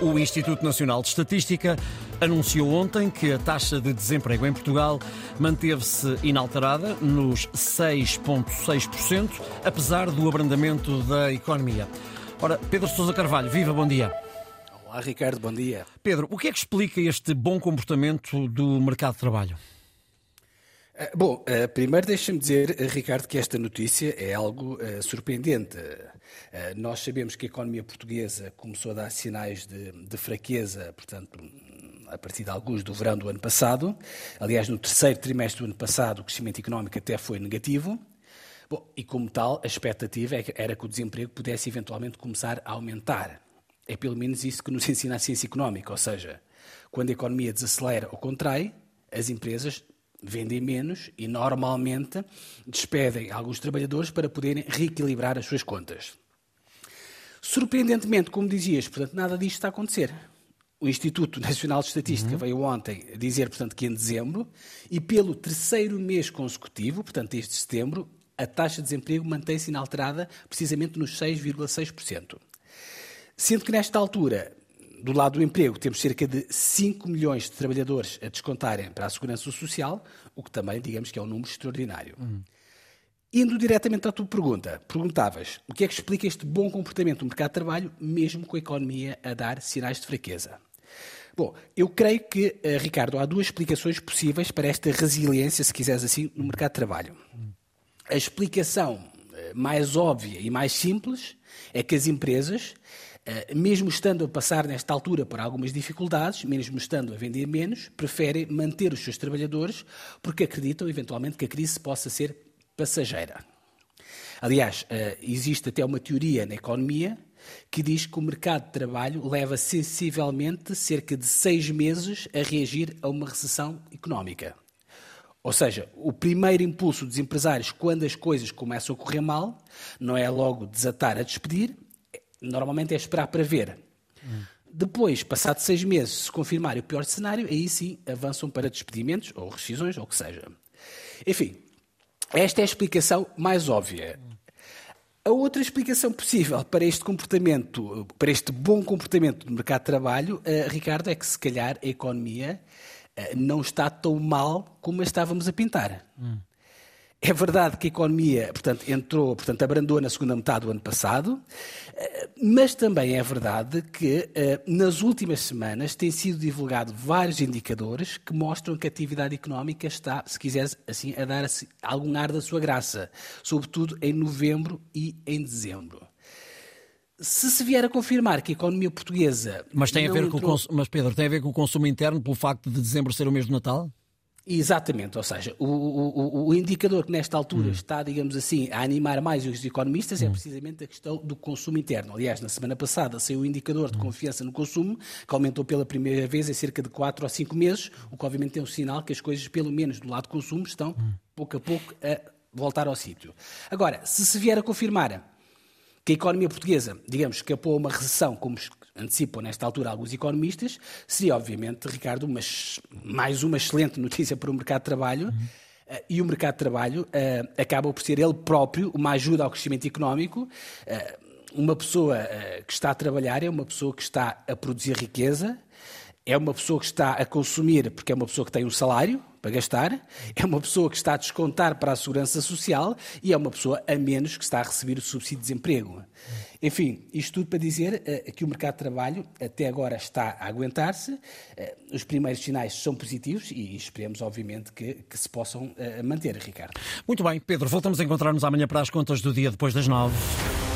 O Instituto Nacional de Estatística anunciou ontem que a taxa de desemprego em Portugal manteve-se inalterada nos 6,6%, apesar do abrandamento da economia. Ora, Pedro Sousa Carvalho, viva, bom dia. Olá, Ricardo, bom dia. Pedro, o que é que explica este bom comportamento do mercado de trabalho? Eh, bom, eh, primeiro deixa-me dizer, eh, Ricardo, que esta notícia é algo surpreendente. Nós sabemos que a economia portuguesa começou a dar sinais de, de fraqueza, portanto, a partir de alguns do verão do ano passado. Aliás, no terceiro trimestre do ano passado, o crescimento económico até foi negativo. Bom, e como tal, a expectativa é era que o desemprego pudesse eventualmente começar a aumentar. É pelo menos isso que nos ensina a ciência económica, ou seja, quando a economia desacelera ou contrai, as empresas vendem menos e normalmente despedem alguns trabalhadores para poderem reequilibrar as suas contas. Surpreendentemente, como dizias, portanto, nada disto está a acontecer. O Instituto Nacional de Estatística uhum. veio ontem dizer, portanto, que em dezembro e pelo terceiro mês consecutivo, portanto, este setembro, a taxa de desemprego mantém-se inalterada precisamente nos 6,6%. Sendo que nesta altura do lado do emprego, temos cerca de 5 milhões de trabalhadores a descontarem para a Segurança Social, o que também, digamos que é um número extraordinário. Uhum. Indo diretamente à tua pergunta, perguntavas o que é que explica este bom comportamento do mercado de trabalho, mesmo com a economia a dar sinais de fraqueza? Bom, eu creio que, uh, Ricardo, há duas explicações possíveis para esta resiliência, se quiseres assim, no mercado de trabalho. A explicação uh, mais óbvia e mais simples é que as empresas eh, mesmo estando a passar nesta altura por algumas dificuldades, mesmo estando a vender menos, preferem manter os seus trabalhadores porque acreditam eventualmente que a crise possa ser passageira. Aliás, eh, existe até uma teoria na economia que diz que o mercado de trabalho leva sensivelmente cerca de seis meses a reagir a uma recessão económica. Ou seja, o primeiro impulso dos empresários, quando as coisas começam a correr mal, não é logo desatar a despedir, Normalmente é esperar para ver. Hum. Depois, passado seis meses, se confirmar o pior cenário, aí sim avançam para despedimentos ou rescisões, ou o que seja. Enfim, esta é a explicação mais óbvia. A outra explicação possível para este comportamento, para este bom comportamento do mercado de trabalho, uh, Ricardo, é que se calhar a economia uh, não está tão mal como a estávamos a pintar. Hum. É verdade que a economia, portanto, entrou, portanto, abrandou na segunda metade do ano passado, eh, mas também é verdade que eh, nas últimas semanas têm sido divulgados vários indicadores que mostram que a atividade económica está, se quiseres assim, a dar algum ar da sua graça, sobretudo em novembro e em dezembro. Se se vier a confirmar que a economia portuguesa. Mas tem a ver entrou... com o Mas Pedro, tem a ver com o consumo interno pelo facto de dezembro ser o mês do Natal? Exatamente, ou seja, o, o, o, indicador que nesta altura hum. está, digamos assim, a animar mais os economistas é hum. é precisamente a questão do consumo interno. Aliás, na semana passada saiu o indicador de hum. confiança no consumo, que aumentou pela primeira vez em cerca de 4 ou 5 meses, o que obviamente é um sinal que as coisas, pelo menos do lado do consumo, estão hum. pouco a pouco a voltar ao sítio. Agora, se se vier a confirmar que a economia portuguesa, digamos, escapou a uma recessão, como antecipam nesta altura alguns economistas, seria obviamente, Ricardo, uma, mais uma excelente notícia para o mercado de trabalho. Uhum. Uh, e o mercado de trabalho uh, acaba por ser ele próprio uma ajuda ao crescimento económico. Uh, uma pessoa que está a trabalhar é uma pessoa que está a produzir riqueza, é uma pessoa que está a consumir porque é uma pessoa que tem um salário para gastar, é uma pessoa que está a descontar para a segurança social e é uma pessoa a menos que está a receber o subsídio de desemprego. Enfim, isto tudo para dizer uh, que o mercado de trabalho até agora está a aguentar-se, uh, os primeiros sinais são positivos e esperemos, obviamente, que, que se possam uh, manter, Ricardo. Muito bem, Pedro, voltamos a encontrar-nos amanhã para as contas do dia depois das nove.